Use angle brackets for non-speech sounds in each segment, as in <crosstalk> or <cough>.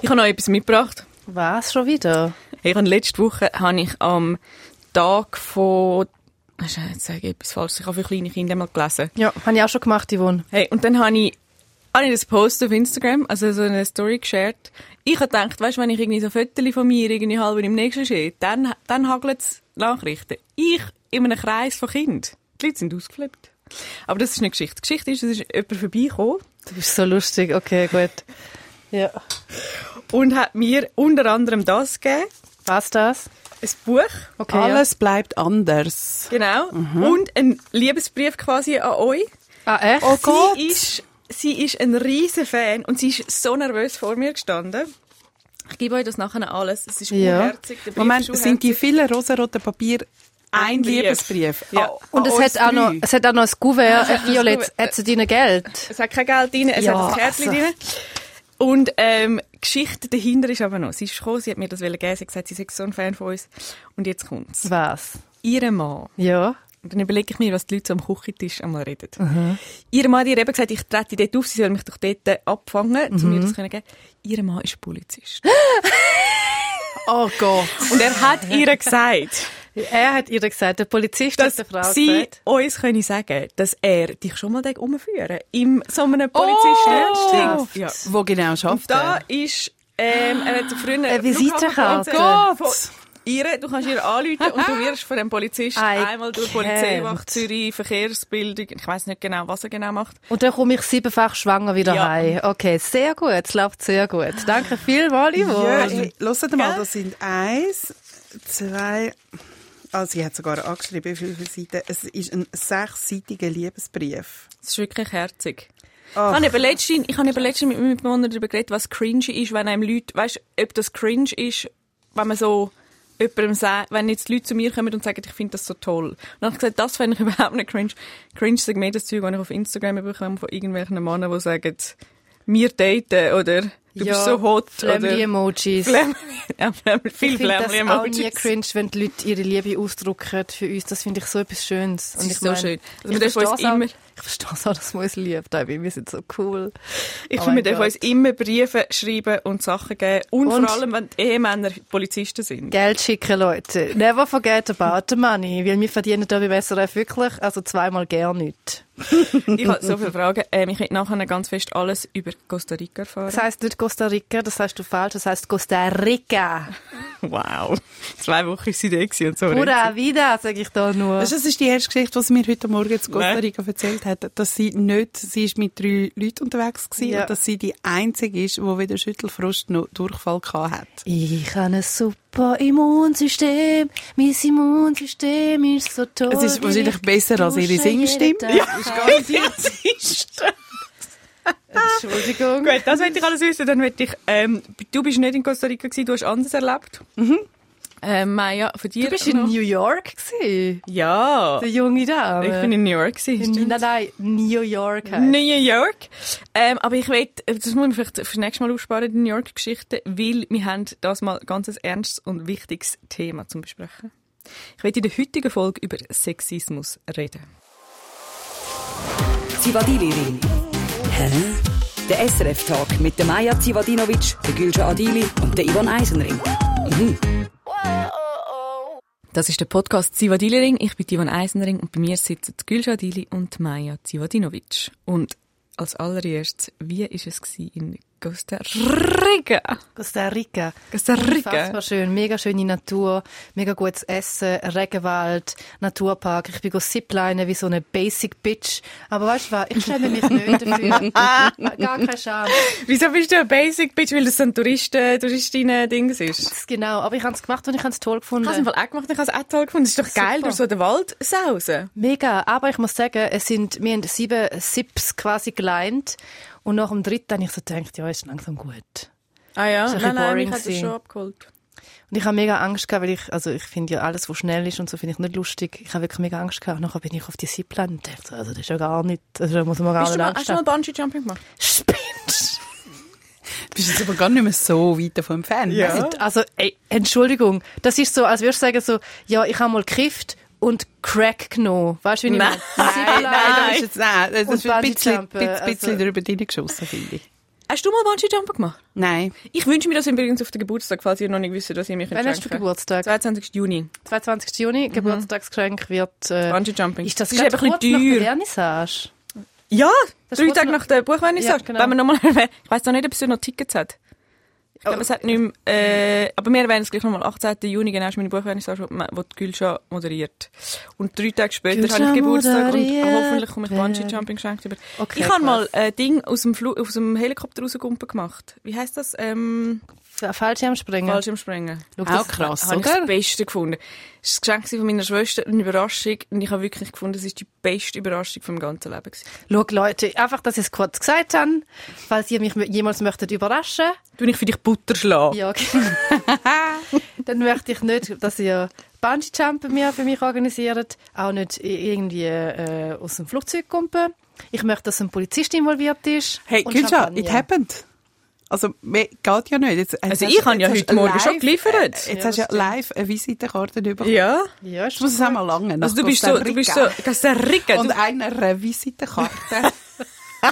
Ich habe noch etwas mitgebracht. Was, schon wieder? Ich habe letzte Woche habe ich am Tag von Jetzt sage ich etwas falsch. Ich habe für kleine Kinder mal gelesen. Ja, habe ich auch schon gemacht, Yvonne. Hey, und dann habe ich, habe ich das Post auf Instagram, also so eine Story geshared. Ich habe gedacht, weißt du, wenn ich irgendwie so Fotos von mir irgendwie halb im nächsten stehe, dann, dann hagelt es Nachrichten. Ich in einem Kreis von Kindern. Die Leute sind ausgeflippt. Aber das ist eine Geschichte. Die Geschichte ist, es ist jemand vorbeigekommen. Du bist so lustig. Okay, gut. Ja. Und hat mir unter anderem das gegeben. Was das? Ein Buch. Okay, Alles ja. bleibt anders. Genau. Mhm. Und ein Liebesbrief quasi an euch. Ah, echt? Oh Gott. Sie ist, sie ist ein riesen Fan und sie ist so nervös vor mir gestanden. Ich gebe euch das nachher alles. Es ist ja. unherzig. Moment, sind die vielen rosaroten Papier ein Liebesbrief. Ja. Oh, und es hat, auch noch, es hat auch noch ein Kuvert. Äh, Violett, hat sie dein Geld? Es hat kein Geld drin, es ja, hat ein Kärtchen also. drin. Und ähm, Geschichte dahinter ist aber noch, sie ist gekommen, sie hat mir das geben, sie hat gesagt, sie ist so ein Fan von uns. Und jetzt kommt's. Was? Ihre Mann. Ja. Und dann überlege ich mir, was die Leute so am Küchentisch einmal reden. Mhm. Ihr Mann hat ihr eben gesagt, ich trete dort auf, sie soll mich doch dort abfangen, mhm. um mir das zu geben. Ihr Mann ist Polizist. <laughs> oh Gott. Und er hat ihr gesagt, er hat ihr gesagt, der Polizist dass hat der Frau sie gesagt. uns können sagen, dass er dich schon mal umführen in so einem Polizisten. Oh, ja. Wo genau schafft er? Da ist, ähm, er hat früher eine Visitenkarte. Oh Gott! Ihre, du kannst ihr anrufen und du wirst von dem Polizist einmal durch Polizeiwacht Zürich, Verkehrsbildung, ich weiß nicht genau, was er genau macht. Und dann komme ich siebenfach schwanger wieder ja. heim. Okay, sehr gut, es läuft sehr gut. Danke vielmals, Ivo. Ja, hey, hört mal, das sind eins, zwei, also sie hat sogar angeschrieben, wie viele Seiten. Es ist ein sechsseitiger Liebesbrief. Das ist wirklich herzig. Ach. Ich habe letztens, ich habe letztens mit meinem Mitbewohner darüber geredet, was cringe ist, wenn einem Leute, weißt, ob das cringe ist, wenn man so jemandem sagt, wenn jetzt Leute zu mir kommen und sagen, ich finde das so toll. Und dann habe ich gesagt, das finde ich <laughs> überhaupt nicht cringe. Cringe ist mehr das Zeug, das ich auf Instagram bekomme von irgendwelchen Männern, die sagen, wir daten oder Du ja, bist so hot. Flämmli-Emojis. Flämm <laughs> ja, Flämmli, viel Flämmli-Emojis. Ich finde das auch nie cringe, wenn die Leute ihre Liebe ausdrücken für uns. Das finde ich so etwas Schönes. Das ist ich so mein, schön. Also ich, verstehe immer, ich verstehe es auch, dass man uns liebt. Wir sind so cool. Ich oh finde, wir dürfen uns immer Briefe schreiben und Sachen geben. Und, und, vor allem, wenn die Ehemänner Polizisten sind. Geld schicken, Leute. Never forget about the money. Weil wir verdienen da bei SRF wirklich, also zweimal gar nichts ich habe so viele Fragen. Ähm, ich hätte nachher ganz fest alles über Costa Rica erfahren. Das heisst nicht Costa Rica, das heißt du falsch, das heisst Costa Rica. <laughs> Wow. Zwei Wochen ist sie da und so. Pura vida, sage ich da nur. Das ist die erste Geschichte, die sie mir heute Morgen zu Costa Rica Nein. erzählt hat, dass sie nicht, sie ist mit drei Leuten unterwegs gewesen ja. und dass sie die einzige ist, die weder Schüttelfrost noch Durchfall hat. Ich habe ein super Immunsystem, mein Immunsystem ist so toll. Es ist wahrscheinlich besser als ihre Singstimme. Ja, <laughs> ist garantiert. <laughs> Entschuldigung. Gut, das wollte ich alles wissen. Dann ich, ähm, du bist nicht in Costa Rica gewesen, du hast anders erlebt. Mhm. Ähm, Maya, von dir Du bist in New York gewesen. Ja. Der junge Dame. Ich bin in New York gewesen. In, nein, nein, New York heißt. New York. Ähm, aber ich will, das muss ich vielleicht für das nächste Mal aufsparen, die New York-Geschichte, weil wir haben das mal ganz ein ernstes und wichtiges Thema zum Besprechen. Ich will in der heutigen Folge über Sexismus reden. Zivadili-Ring. Hä? Der SRF-Talk mit der Maja Zivadinovic, der Gülscha Adili und der Ivan Eisenring. Mhm. Das ist der Podcast Zivadili-Ring. Ich bin Ivan Eisenring und bei mir sitzen Gülscha Adili und Maja Zivadinovic. Und als allererstes, wie war es in Costa Rica. Costa Rica. Costa Rica. Unfassbar schön. Mega schöne Natur, mega gutes Essen, Regenwald, Naturpark. Ich bin ziplinen wie so eine Basic Bitch. Aber weißt du was? Ich schäme mich nicht dafür. <laughs> Gar keine Scham. Wieso bist du eine Basic Bitch? Weil das so ein Touristen, Touristinnen-Ding ist. Genau. Aber ich habe es gemacht und ich habe es toll gefunden. Ich habe es auch gemacht und ich habe es auch toll gefunden. Es ist doch Super. geil, durch so den Wald sausen. Mega. Aber ich muss sagen, es sind, wir haben sieben Sips quasi geleint. Und nach dem dritten habe ich so gedacht, ja, ist langsam gut. Ah ja, ist nein, nein, mich hat das schon abgeholt. Und ich habe mega Angst gehabt, weil ich, also ich finde ja alles, was schnell ist und so, finde ich nicht lustig. Ich habe wirklich mega Angst gehabt. Nachher bin ich auf die Zipline und dachte, also das ist ja gar nicht, also da muss man gar Bist nicht Angst haben. Hast du mal Bungee Jumping gemacht? Spinnst Du bist jetzt aber gar nicht mehr so weit davon entfernt. Ja. Also, ey, Entschuldigung. Das ist so, als würdest du sagen so, ja, ich habe mal gekifft und Crack genommen. Weißt du, wie ich meine? Nein, nein, nein, das ist jetzt, nein, das ist ein bisschen, bisschen, bisschen also, drüber hineingeschossen, finde ich. Hast du mal Bungee-Jumpen gemacht? Nein. Ich wünsche mir das übrigens auf den Geburtstag, falls ihr noch nicht wisst, was ihr mir Wann hast du Geburtstag? 22. Juni. 22. Juni, Geburtstagsgeschenk wird... Äh, Bungee-Jumping. ist das, das ist einfach ein bisschen nach der teuer. Vernissage? Ja, Das drei Tage nach- nach der Buchvernissage. Ja, genau. Wenn wir nochmal. <laughs> Ich weiss noch nicht, ob es noch Tickets hat. Ich glaube, es hat nicht mehr, äh, aber wir erwähnen es gleich nochmal. 18. Juni, genau, ist meine Buchvernissage, wo die Gülscha moderiert. Und drei Tage später Gülscha habe ich Geburtstag und moderiert. hoffentlich komme ich Bungee-Jumping geschenkt über. Okay, ich habe mal ein Ding aus dem, Flu aus dem Helikopter rausgumpen gemacht. Wie heisst das? Ähm, Fallschirmspringen. Fallschirmspringen. Schau, Auch das- krass, habe ich das Beste gefunden. Das war das Geschenk von meiner Schwester, eine Überraschung. Und ich habe wirklich gefunden, es ist die beste Überraschung vom ganzen Leben. Schau, Leute, einfach, dass ich es kurz gesagt habe, falls ihr mich jemals möchtet überraschen. Du ich für dich Butter schlagen. Ja, genau. <laughs> Dann möchte ich nicht, dass ihr Bungee-Jumpen mir für mich organisiert, auch nicht irgendwie äh, aus dem Flugzeug kumpen. Ich möchte, dass ein Polizist involviert ist. Hey, Champagner. it happened. Also, me- geht ja nicht. Jetzt, Also ich habe ja heute Morgen live- schon geliefert. äh, Jetzt hast du ja live eine Visitenkarte bekommen. Ja. Ja, ist Ich muss es auch mal lange. Also du bist so, du bist so, Costa Rica. Und Du, einer Visitenkarte. <laughs>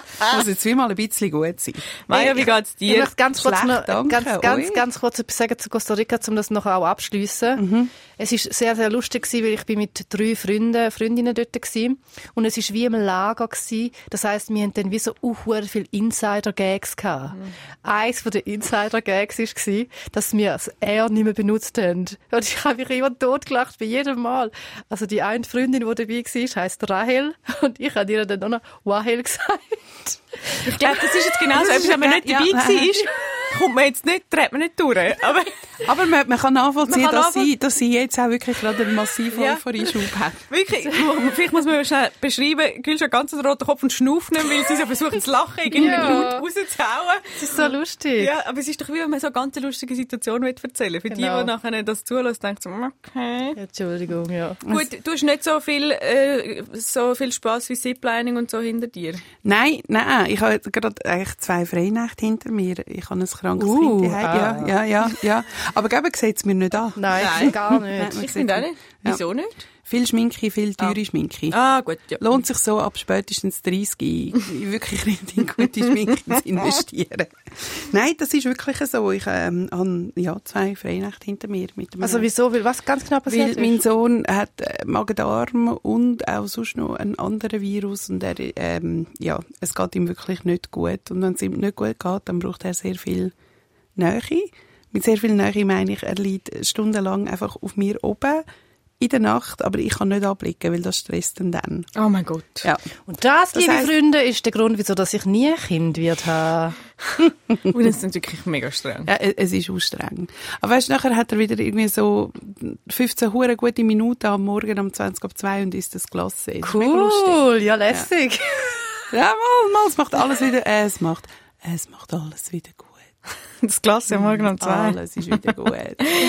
<laughs> muss jetzt wie mal ein bisschen gut sein. Maja, wie geht's Ich dir? möchte ganz kurz, Schlecht, noch, ganz, ganz, Ui. ganz kurz etwas sagen zu Costa Rica, um das noch auch abschliessen. Mhm. Es ist sehr, sehr lustig gewesen, weil ich bin mit drei Freunden, Freundinnen dort gewesen. Und es ist wie im Lager gewesen. Das heisst, wir haben dann wie so uh, viel Insider-Gags gehabt. Mhm. Eins von den Insider-Gags war, dass wir das R nicht mehr benutzt haben. Und ich habe mich immer totgelacht bei jedem Mal. Also die eine Freundin, die dabei war, heisst Rahel. Und ich habe ihr dann auch noch Wahel <laughs> gesagt. Ich glaube, das ist jetzt genau so wenn man nicht Ja. dabei war, <laughs> kommt man jetzt nicht, dreht man nicht durch. Aber Aber man, man kann nachvollziehen, Man kann dass, sie, dass sie jetzt auch wirklich gerade einen massiven Ja. Euphorie-Schub hat. wirklich, vielleicht muss man schnell beschreiben, Gülsch hat ganz einen roten Kopf und schnauft nicht, weil sie so versuchen zu lachen, irgendwie Ja. laut rauszuhauen. Das ist so lustig. Ja, aber es ist doch wie, wenn man so eine ganz lustige Situation erzählen Für Genau. die, die nachher das zulässt, denkt so, okay. Entschuldigung, ja. Gut, du hast nicht so viel, äh, so viel Spass wie Ziplining und so hinter dir. Nein, nein, ich habe gerade eigentlich zwei Freinächte hinter mir. Ich habe ein krankes Uh, Kind ah. Ja, ja, ja, ja. Aber geben sieht es mir nicht an. Nein, Nein. gar Nein, nicht. man Ich finde auch nicht. Ja. Wieso nicht? Viel Schminke, viel teure Schminke. Ah, gut, ja. Lohnt sich so ab spätestens 30 <laughs> in wirklich richtig gute Schminke zu investieren. Nein, das ist wirklich so. Ich ähm, habe ja, zwei Freinächte hinter mir. Mit einem Also wieso? Weil was ganz genau Weil passiert mein ist? Sohn hat äh, Magen-Darm und auch sonst noch einen anderen Virus und er, ähm, ja, es geht ihm wirklich nicht gut. Und wenn es ihm nicht gut geht, dann braucht er sehr viel Nähe. Mit sehr viel Nähe meine ich, er liegt stundenlang einfach auf mir oben in der Nacht, aber ich kann nicht abblicken, weil das stresst ihn dann. Oh mein Gott. Ja. Und das, Das liebe heisst- Freunde, ist der Grund, wieso dass ich nie ein Kind wird haben. <laughs> Und das ist wirklich mega streng. Ja, es ist anstrengend. Aber weißt, nachher hat er wieder irgendwie so 15 hure gute Minuten am Morgen um 20 ab 2 und das. Das ist mega lustig. Cool, ja lässig. Ja, mal, mal, es macht alles wieder, äh, es macht, es macht alles wieder gut. <laughs> Das Glas ja morgen um zwei. Alles ist wieder gut. Und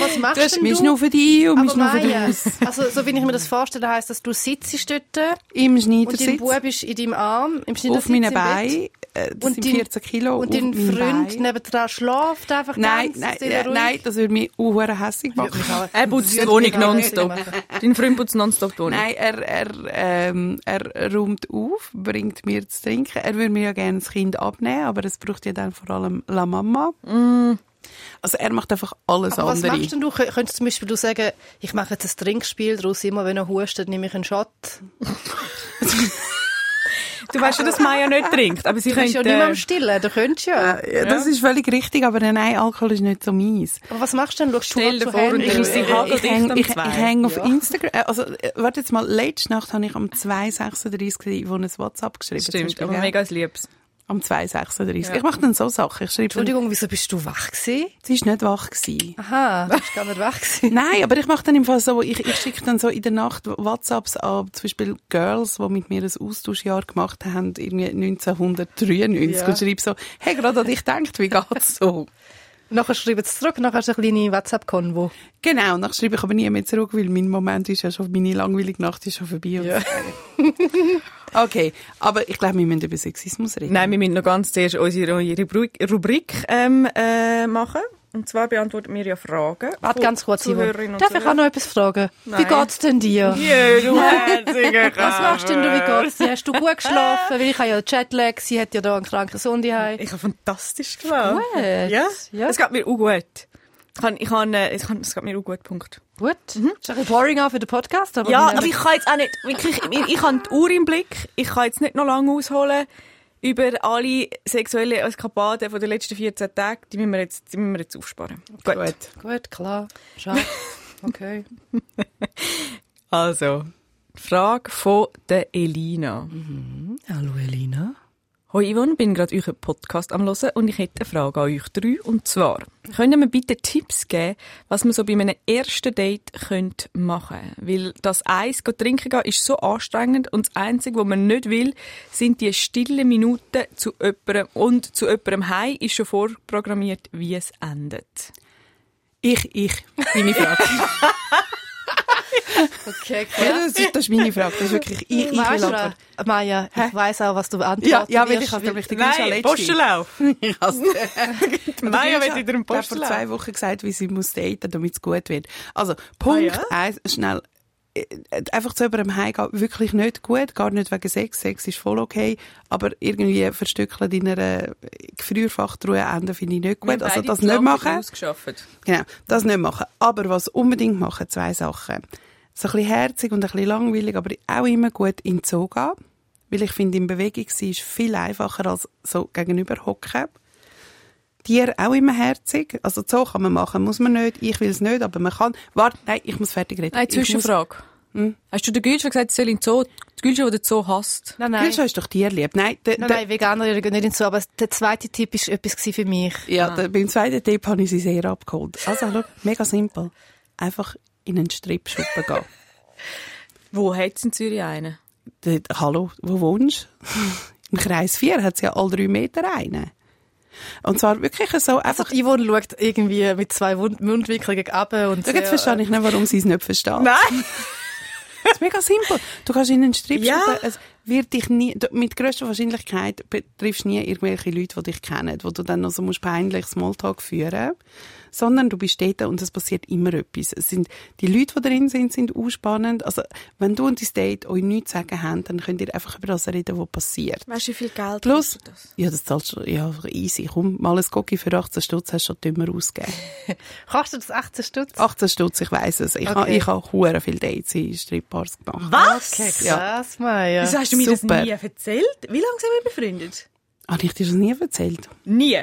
was machst Du denn mich du? nur für dich und für Maja, dich. also so wie ich mir das vorstelle, heisst das, du sitzt dort Im und dein Schneidersitz, Bub ist in deinem Arm, im auf meinen. Beinen, äh, das Und sind dein- 14 Kilo Und dein Freund nebendran schläft einfach Nein, ganz nein, äh, ruhig. nein, das würde mich auch hässig machen. Er putzt die Wohnung auch nonstop. Dein Freund putzt nonstop die Wohnung. Nein, er, er, ähm, er räumt auf, bringt mir zu trinken. Er würde mir ja gerne das Kind abnehmen, aber es braucht ja dann vor allem La Mama. Also er macht einfach alles Aber was andere. machst denn du? Kö- Könntest zum Beispiel du sagen, ich mache jetzt ein Trinkspiel daraus, immer wenn er hustet, nehme ich einen Shot. <laughs> Du weißt ja, dass Maya nicht trinkt, aber sie Du bist ja könnte... nicht mehr am Stillen, du könntest ja. Ja, das ist völlig richtig, aber nein, Alkohol ist nicht so meins. Aber was machst du denn? Schaust du Stell dir zu vor, du ich, hageldicht ich, häng- ich, ich hänge auf Ja. Instagram. äh, Also, äh, warte jetzt mal, letzte Nacht habe ich am 2.36 gesehen, wo ein WhatsApp geschrieben Stimmt, aber mega liebes. Am 2.36. Ja. Ich mache dann so Sachen. Ich schreibe dann, Entschuldigung, wieso bist du wach gewesen? sie war nicht wach. Gewesen. Aha, du bist gar nicht wach gewesen. Nein, aber ich mache dann im Fall so, ich, ich schicke dann so in der Nacht WhatsApps an, zum Beispiel Girls, die mit mir ein Austauschjahr gemacht haben, irgendwie 1993, Ja. und schreibe so, hey, gerade an dich denkt, wie geht's so? <laughs> Nachher schreiben sie zurück, nachher hast du eine kleine WhatsApp-Konvo. Genau, nachher schreibe ich aber nie mehr zurück, weil mein Moment ist ja schon, meine langweilige Nacht ist schon vorbei. Ja. <laughs> Okay, aber ich glaube, wir müssen über Sexismus reden. Nein, wir müssen noch ganz zuerst unsere Rubrik, Rubrik ähm, äh, machen. Und zwar beantworten wir ja Fragen. Warte ganz kurz, und Darf ich auch noch etwas fragen? Wie Nein. geht's denn dir? <laughs> Ja, du <laughs> Was machst denn du, wie geht's dir? Hast du gut geschlafen? Weil ich habe ja Jetlag, sie hat ja da einen kranken Sohn. Ich habe fantastisch geschlafen. Gut. Ja, Ja. es geht mir auch gut. Ich kann, ich kann, äh, ich kann, es geht mir auch gut, Punkt. Gut. Ist ein bisschen boring auch für den Podcast, aber... Ja, aber ich kann jetzt auch nicht, wirklich, ich, ich habe die Uhr im Blick, ich kann jetzt nicht noch lange ausholen über alle sexuellen Eskapaden von den letzten 14 Tagen, die müssen wir jetzt, die müssen wir jetzt aufsparen. Gut. Gut. Gut, klar. Schade. <laughs> Okay. Also, Frage von der Elina. Hallo Elina. Hoi Yvonne, bin gerade euren Podcast am hören und ich hätte eine Frage an euch drei. Und zwar, könnt ihr mir bitte Tipps geben, was man so bei einem ersten Date könnt machen Weil das Eis trinken gehen ist so anstrengend und das Einzige, was man nicht will, sind die stillen Minuten zu jemandem und zu jemandem heim ist schon vorprogrammiert, wie es endet. Ich, ich, meine Frage. <laughs> Okay, ja, das, ist, das ist meine Frage. Das ist wirklich ich, ich will Maja, ich weiss auch, was du beantworten Ja, ja, weil ich habe nämlich den letzte. Postenlauf! <laughs> Ich hasse <laughs> Maja Gülscha wieder einen hat vor Postenlauf. zwei Wochen gesagt, wie sie muss daten, damit es gut wird. Also, Punkt Ah, ja? eins, schnell. Äh, Einfach zu jemandem heimgehen, wirklich nicht gut. Gar nicht wegen Sex. Sex ist voll okay. Aber irgendwie verstückeln in einer Gefrierfachtruhe enden finde ich nicht gut. Also, das nicht machen. Genau, das nicht machen. Aber was unbedingt machen, zwei Sachen. So ein bisschen herzig und ein bisschen langweilig, aber auch immer gut in den Zoo gehen. Weil ich finde, in Bewegung sein ist viel einfacher als so gegenüber hocken. Tier auch immer herzig. Also Zoo kann man machen, muss man nicht. Ich will es nicht, aber man kann. Warte, nein, ich muss fertig reden. Muss- Zwischenfrage. Hast du der Gülscha gesagt, sie soll in den Zoo, die Gülscha, die den Zoo hasst? Nein, nein. Gülscha ist doch tierlieb. Nein, der, Nein, der, nein, Veganer gehen nicht hinzu, aber der zweite Tipp war etwas für mich. ja, der, beim zweiten Tipp habe ich sie sehr abgeholt. Also, schau, mega simpel. Einfach in einen Stripschuppen gehen. <laughs> Wo hat es in Zürich einen? Der, hallo, wo wohnst du? <laughs> Im Kreis 4 hat es ja alle drei Meter einen. Und zwar wirklich so Also einfach... die Yvonne schaut irgendwie mit zwei Mund- Mundwinkeln ab und Schau, jetzt verstehe ich nicht, warum sie es nicht verstehen. Nein! Das <laughs> ist mega simpel. Du kannst in einen Strip Ja. es wird dich nie, du- mit grösster Wahrscheinlichkeit betriffst nie irgendwelche Leute, die dich kennen, wo du dann noch so musst peinlich Smalltalk führen sondern du bist dort und es passiert immer etwas. Es sind, die Leute, die drin sind, sind ausspannend. Also, wenn du und dein Date euch nichts zu sagen haben, dann könnt ihr einfach über das reden, was passiert. Weißt du, wie viel Geld Plus, das? ja, das zahlst du, ja, easy. Komm, mal ein Cookie für 18 Stutz hast du schon dümmer ausgegeben. <laughs> Kostet das 18 Stutz? 18 Stutz, ich weiss es. Ich Okay. habe, ich habe hure viele Dates in Stripbars gemacht. Was? Okay, Ja. krass, Maja. Wieso hast du mir Super. das nie erzählt? Wie lange sind wir befreundet? Habe ich dir das nie erzählt? Nie.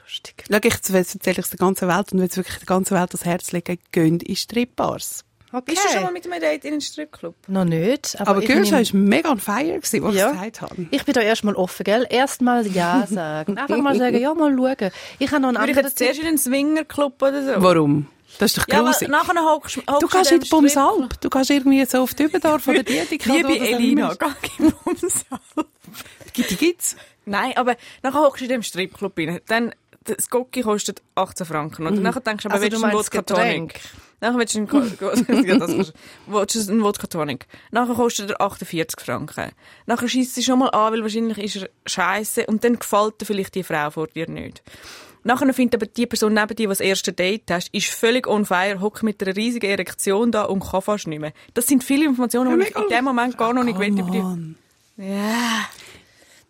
Lustig. Schau, ich jetzt erzähle ich es der ganzen Welt und wenn es wirklich der ganzen Welt das Herz legen, gönnt in Stripbars. Okay. Bist du schon mal mit einem Date in einen Stripclub? Noch nicht. Aber, Aber nehm- war mega on fire, was Ja. ich gesagt habe. Ich bin da erstmal offen, gell? Erstmal Ja <laughs> sagen. Einfach mal sagen, ja, mal schauen. Ich habe noch einen Würde ich anderen jetzt zuerst in einen Swingerclub oder so? Warum? Das ist doch Ja, aber grusig. nachher hockst du gehst in die Bumsalp. Du gehst irgendwie so auf die Überdorf oder die, die Liebe Elina, geh in Bumsalp. Die gibt's. Nein, aber nachher hockst du in dem Stripclub rein. Dann, das Gocki kostet 18 Franken. Und nachher denkst du, aber Also willst du einen Wodka? Tonic? Nachher willst du einen, <laughs> <laughs> willst du einen Wodka Tonic. Nachher kostet er 48 Franken. Nachher schießt sie schon mal an, weil wahrscheinlich ist er scheiße und dann gefällt dir vielleicht die Frau vor dir nicht. Nachher findet aber die Person neben dir, die das erste Date hast, ist völlig on fire, hockt mit einer riesigen Erektion da und kann fast nicht mehr. Das sind viele Informationen, die ich in dem Moment gar noch nicht will über dich. Mann. Ja.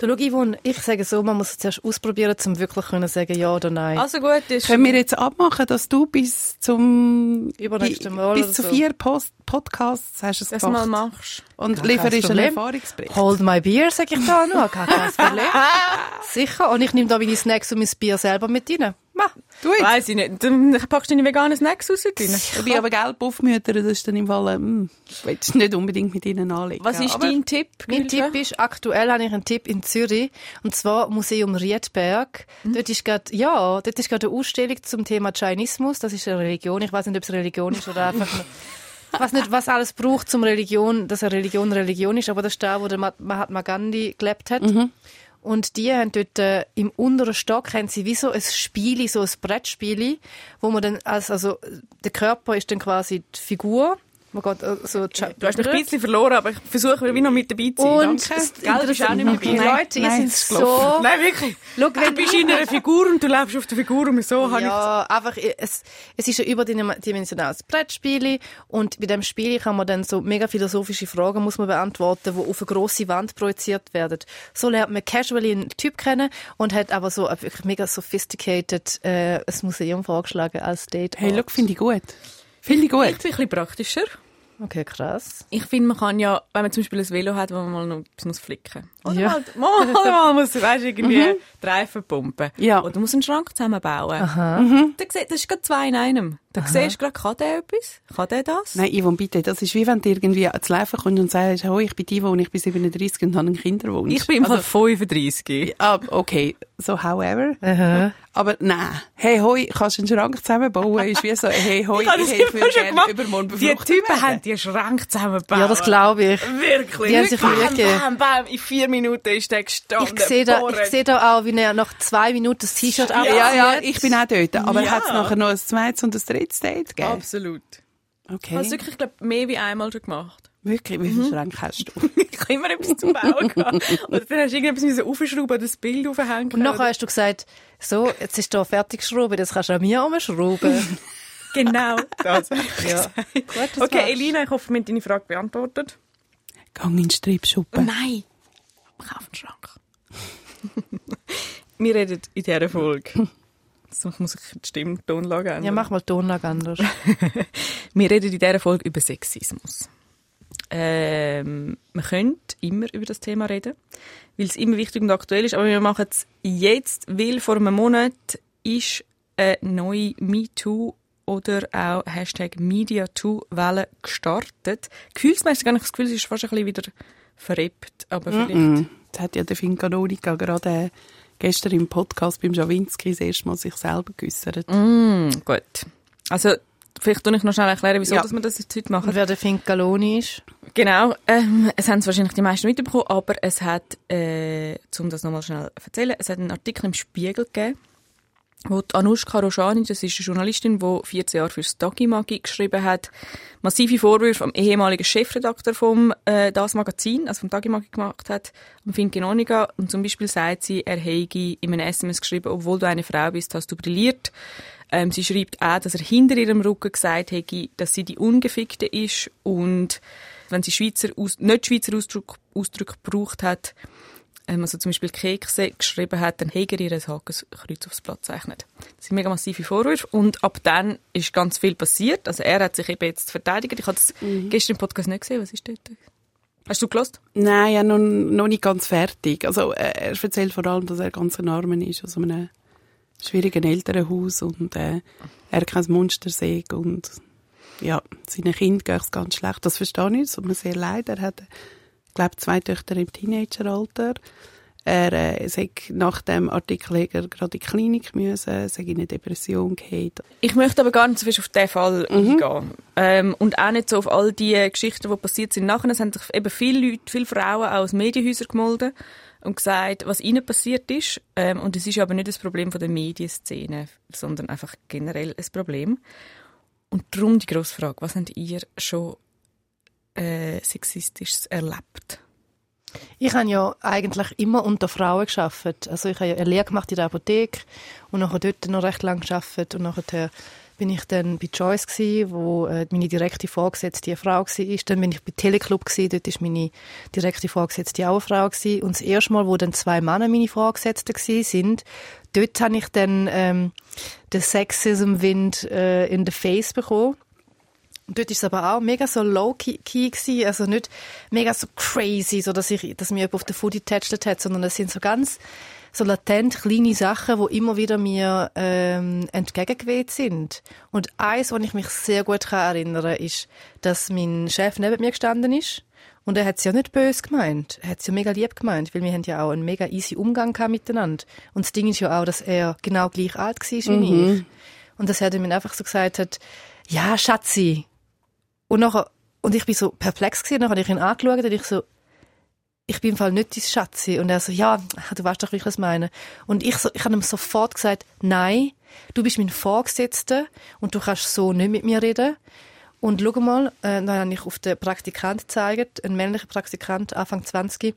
Du, schau, Yvonne, ich sage so, man muss es zuerst ausprobieren, um wirklich können sagen ja oder nein. Also gut, ist Können wir jetzt abmachen, dass du bis zum Übernächste bi- Mal bis zu so. vier Post Podcasts hast du es das gemacht mal machst. und Gar lieferst einen. Erfahrungsbericht. Hold my beer, sage ich da nur. Kein Problem. <laughs> Sicher. Und ich nehme da meine Snacks und mein Bier selber mit rein. Ma. Du jetzt. Weiss ich nicht. Dann packst du deine veganen Snacks raus drin. Dabei aber gelb Buffmütter, das ist dann im Fall, ähm, willst du nicht unbedingt mit ihnen anlegen. Was ist aber dein Tipp? Mein Gülscha? Tipp ist, aktuell habe ich einen Tipp in Zürich, und zwar Museum Riedberg. Dort ist gerade, ja, dort ist gerade eine Ausstellung zum Thema Jainismus. Das ist eine Religion. Ich weiß nicht, ob es Religion ist oder einfach nur, ich weiß nicht, was alles braucht zum Religion, dass eine Religion Religion ist, aber das ist da, wo der Ma- Mahatma Gandhi gelebt hat. Und die haben dort äh, im unteren Stock haben sie wie so ein Spiel, so ein Brettspiel, wo man dann als, also der Körper ist dann quasi die Figur Man geht äh, so Du hast mich ein bisschen verloren, aber ich versuche wie noch mit dabei zu sein. Und Danke. das Gell, du bist auch nicht mehr Die dabei. Leute, ihr nein, sind es ist so... Nein, wirklich. Schau, Du bist in einer Figur und du lebst auf der Figur und so habe ich Ja, einfach, es, es ist ein überdimensionales Brettspiel und bei dem Spiel kann man dann so mega philosophische Fragen muss man beantworten, die auf eine grosse Wand projiziert werden. So lernt man casually einen Typ kennen und hat aber so ein wirklich mega sophisticated äh, ein Museum vorgeschlagen als Date. Hey, look, finde ich gut. Finde ich gut. Ich bin ein bisschen praktischer. Okay, krass. Ich finde, man kann ja, wenn man zum Beispiel ein Velo hat, wo man mal noch etwas muss flicken muss. Oder Ja. mal, <laughs> mal, mal muss, weißt, irgendwie die Reifen pumpen. Ja. Oder muss einen Schrank zusammenbauen. Aha. Da siehst- Das ist gerade zwei in einem. Da siehst du gerade, kann der etwas? Kann der das? Nein, Yvonne, bitte, das ist wie wenn du irgendwie zu Laufen kommst und sagst, oh, ich bin die, wo ich bin 37 und habe einen Kinderwunsch. Ich bin im Fall Also, 35. ah, okay, so however. Aha. Aber nein, hey, hoi, kannst du einen Schrank zusammenbauen? Ist wie so, hey, <laughs> hoi, Ich ich mir schon gerne gemacht. übermorgen Die Typen werden. haben die Schrank zusammengebaut. Ja, das glaube ich. Wirklich. Die haben sich bam, Bam, bam, in vier Minuten ist der gestanden. Ich sehe da, ich sehe da auch, wie er nach zwei Minuten das T-Shirt Ja, abzieht. ja, ich bin auch dort. Aber Ja. hat es nachher noch ein zweites und ein drittes Date gegeben? Absolut. Okay. Ich habe es wirklich, glaub, mehr wie einmal schon gemacht. Wirklich, wie Mhm. viele Schränke hast du? <laughs> Ich habe immer etwas zum Bauen gehabt. Oder dann hast du irgendetwas aufschrauben oder das Bild aufhängen. Und nachher hast du gesagt, so, jetzt ist da fertig geschraubt, jetzt kannst du an mir umschrauben. <laughs> Genau. Das. ja. Gut, das Okay, machst. Elina, ich hoffe, wir haben deine Frage beantwortet. Gang in den Strippschuppen. Nein. Kauf einen Schrank. Wir reden in dieser Folge. So, <laughs> ich muss ich die Stimmtonlage ändern. Ja, mach mal die Tonlage anders. <laughs> Wir reden in dieser Folge über Sexismus. Ähm, man könnte immer über das Thema reden, weil es immer wichtig und aktuell ist, aber wir machen es jetzt, weil vor einem Monat ist eine neue MeToo oder auch Hashtag MediaToo-Welle gestartet. Gefühlsmäßig habe ich das Gefühl, es ist fast ein bisschen wieder verrippt, aber vielleicht... Mm. Das hat ja der Finn Canonica gerade äh, gestern im Podcast beim Schawinski das erste Mal sich selber geäussert. Mm, gut. Also, vielleicht tue ich noch schnell erklären, wieso Ja. dass wir das jetzt heute machen. Und wer der Finkaloni ist? Genau, ähm, es haben es wahrscheinlich die meisten mitbekommen, aber es hat, äh, um das nochmal schnell zu erzählen, es hat einen Artikel im Spiegel gegeben, wo die Anushka Roshani, das ist eine Journalistin, die 14 Jahre fürs Dogimagi geschrieben hat, massive Vorwürfe am ehemaligen Chefredakteur vom äh, das Magazin, also vom Dogimagi gemacht hat, am Finn Genoniga. Und zum Beispiel sagt sie, er hätte in einem SMS geschrieben, obwohl du eine Frau bist, hast du brilliert. Ähm, sie schreibt auch, dass er hinter ihrem Rücken gesagt hätte, dass sie die Ungefickte ist und wenn sie Schweizer Aus nicht Schweizer Ausdruck, Ausdruck gebraucht hat, also zum Beispiel Kekse geschrieben hat, dann hätte er ihr ein Hakenkreuz aufs Blatt gezeichnet. Das sind mega massive Vorwürfe und ab dann ist ganz viel passiert. Also er hat sich eben jetzt verteidigt. Ich habe das gestern im Podcast nicht gesehen. Was ist dort? Hast du gelost? Nein, ja, noch, noch nicht ganz fertig. Also, äh, er erzählt vor allem, dass er ganz ein Armen ist, aus einem schwierigen Elternhaus und äh, er kein Monster sieht und ja, seinen Kind geht es ganz schlecht. Das verstehe ich, es tut mir sehr leid. Er hat, glaube, zwei Töchter im Teenageralter. Er äh, sagt, nach dem Artikel hätte er gerade in die Klinik müssen, sei in eine Depression gehabt. Ich möchte aber gar nicht so viel auf diesen Fall eingehen. Ähm, und auch nicht so auf all die Geschichten, die passiert sind. Nachher haben sich eben viele Leute, viele Frauen auch aus Medienhäusern gemeldet und gesagt, was ihnen passiert ist. Ähm, und es ist aber nicht das Problem von der Medienszene, sondern einfach generell ein Problem. Und darum die grosse Frage, was habt ihr schon äh, Sexistisches erlebt? Ich habe ja eigentlich immer unter Frauen geschafft. Also ich habe ja eine Lehre gemacht in der Apotheke und nachher dort noch recht lange geschafft und nachher bin ich dann bei Joyce gsi, wo äh, meine direkte Vorgesetzte eine Frau war. Dann bin ich bei Teleclub gsi, dort ist meine direkte Vorgesetzte auch eine Frau gsi. Und das erste Mal, wo dann zwei Männer meine Vorgesetzten gsi sind, dort habe ich dann ähm, den Sexism-Wind äh, in the Face bekommen. Und dort ist es aber auch mega so low-key gewesen, also nicht mega so crazy, so dass ich, dass mir jemand auf den Food getätschelt hat, sondern es sind so ganz so latent kleine Sachen, wo immer wieder mir ähm, entgegengeweht sind. Und eins, was ich mich sehr gut kann erinnern ist, dass mein Chef neben mir gestanden ist und er hat es ja nicht böse gemeint. Er hat es ja mega lieb gemeint, weil wir haben ja auch einen mega easy Umgang gehabt miteinander. Und das Ding ist ja auch, dass er genau gleich alt war wie ich. Und dass er dann mir einfach so gesagt hat, ja, Schatzi. Und nachher, und ich bin so perplex gewesen, nachher habe ich ihn angeschaut und ich so, ich bin im Fall nicht dein Schatzi. Und er so, ja, du weißt doch, wie ich das meine. Und ich so, ich habe ihm sofort gesagt, nein, du bist mein Vorgesetzter und du kannst so nicht mit mir reden. Und schau mal, äh, dann habe ich auf den Praktikant gezeigt, ein männlicher Praktikant, Anfang 20.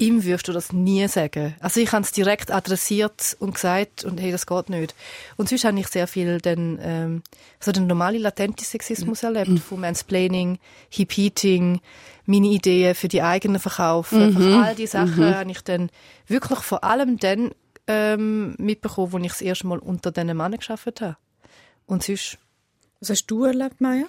Ihm würdest du das nie sagen. Also ich habe es direkt adressiert und gesagt und hey, das geht nicht. Und sonst habe ich sehr viel den, ähm, so den normalen latenten Sexismus erlebt, von Mansplaining, Hip-Eating, meine Ideen für die eigenen Verkaufen. Einfach all die Sachen habe ich dann wirklich vor allem dann ähm, mitbekommen, als ich das erste Mal unter diesen Männern gearbeitet habe. Und sonst Was hast du erlebt, Maya?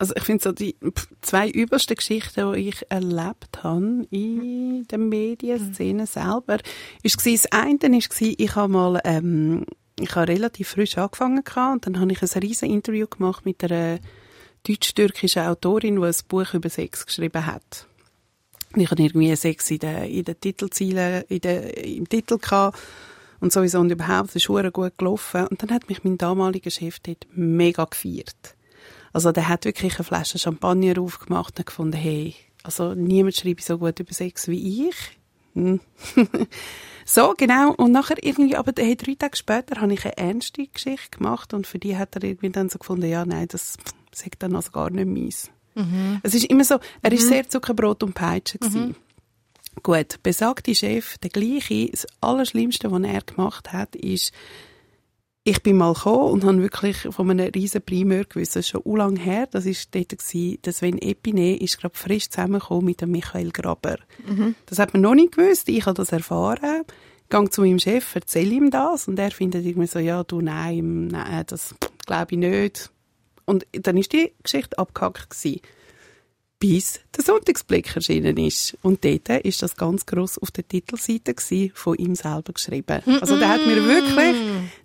Also ich finde so die zwei übelsten Geschichten, die ich erlebt habe in der Medienszene selber, ist das eine ist ich habe mal, ähm, ich habe relativ frisch angefangen und dann habe ich ein riesen Interview gemacht mit einer deutsch-türkischen Autorin, die ein Buch über Sex geschrieben hat. Und ich hatte irgendwie Sex in den, in den Titelzielen, in den, im Titel gehabt. Und sowieso und überhaupt, es ist gut gelaufen. Und dann hat mich mein damaliger Chef dort mega gefeiert. Also der hat wirklich eine Flasche Champagner aufgemacht und gefunden, hey, also niemand schreibt so gut über Sex wie ich. Hm. <laughs> so, genau. Und nachher irgendwie, aber hey, drei Tage später habe ich eine ernste Geschichte gemacht und für die hat er irgendwie dann so gefunden, ja, nein, das sagt dann also gar nicht meins. Es ist immer so, er ist sehr Zuckerbrot und Peitsche gewesen. Gut, besagte Chef, der gleiche, das Allerschlimmste, was er gemacht hat, ist, ich bin mal gekommen und habe wirklich von einem riesen Primeur gewusst, das ist schon lang her, das ist dort gewesen, der Sven Epine ist gerade frisch zusammengekommen mit dem Michael Graber. Das hat man noch nicht gewusst, ich habe das erfahren, gehe zu meinem Chef, erzähle ihm das. Und er findet irgendwie so, ja, du, nein, nein, das glaube ich nicht. Und dann ist die Geschichte abgehackt gewesen bis der Sonntagsblick erschienen ist. Und dort ist das ganz gross auf der Titelseite gewesen, von ihm selber geschrieben. Also der hat mir wirklich,